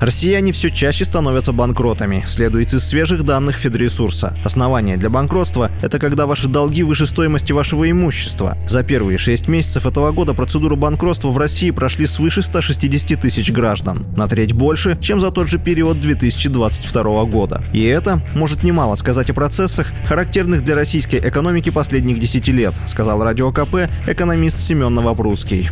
Россияне все чаще становятся банкротами, следует из свежих данных Федресурса. Основание для банкротства – это когда ваши долги выше стоимости вашего имущества. За первые шесть месяцев этого года процедуру банкротства в России прошли свыше 160 тысяч граждан. На треть больше, чем за тот же период 2022 года. И это может немало сказать о процессах, характерных для российской экономики последних 10 лет, сказал Радио КП экономист Семен Новопрудский.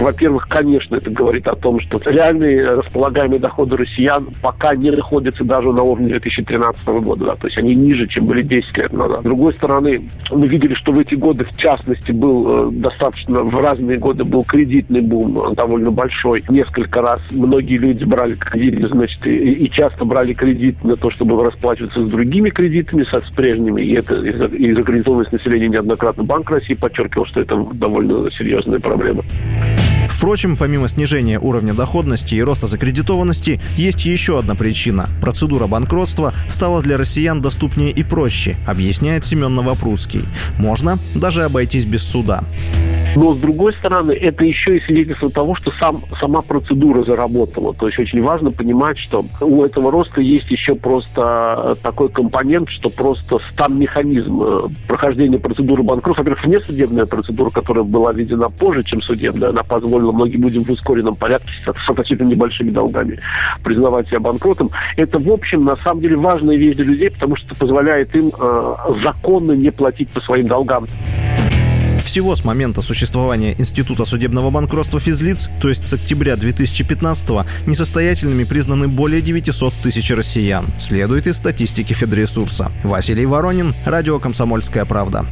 Во-первых, конечно, это говорит о том, что реальные располагаемые доходы россиян пока не находятся даже на уровне 2013 года. Да, то есть они ниже, чем были 10 лет назад. С другой стороны, мы видели, что в эти годы, в частности, был э, достаточно, в разные годы был кредитный бум э, довольно большой. Несколько раз многие люди брали кредиты, значит, и, и часто брали кредит на то, чтобы расплачиваться с другими кредитами, со, с прежними. И это и закредитованность населения неоднократно Банк России подчеркивал, что это довольно серьезная проблема. Впрочем, помимо снижения уровня доходности и роста закредитованности, есть еще одна причина. Процедура банкротства стала для россиян доступнее и проще, объясняет Семен Новопрудский. Можно даже обойтись без суда. Но, с другой стороны, это еще и свидетельство того, что сам, сама процедура заработала. То есть очень важно понимать, что у этого роста есть еще просто такой компонент, что просто сам механизм э, прохождения процедуры банкротства. Во-первых, внесудебная процедура, которая была введена позже, чем судебная, она позволила многим людям в ускоренном порядке с относительно небольшими долгами признавать себя банкротом. Это, в общем, на самом деле важная вещь для людей, потому что позволяет им э, законно не платить по своим долгам. Всего с момента существования Института судебного банкротства физлиц, то есть с октября 2015-го, несостоятельными признаны более 900 тысяч россиян. Следует из статистики Федресурса. Василий Воронин, Радио «Комсомольская правда».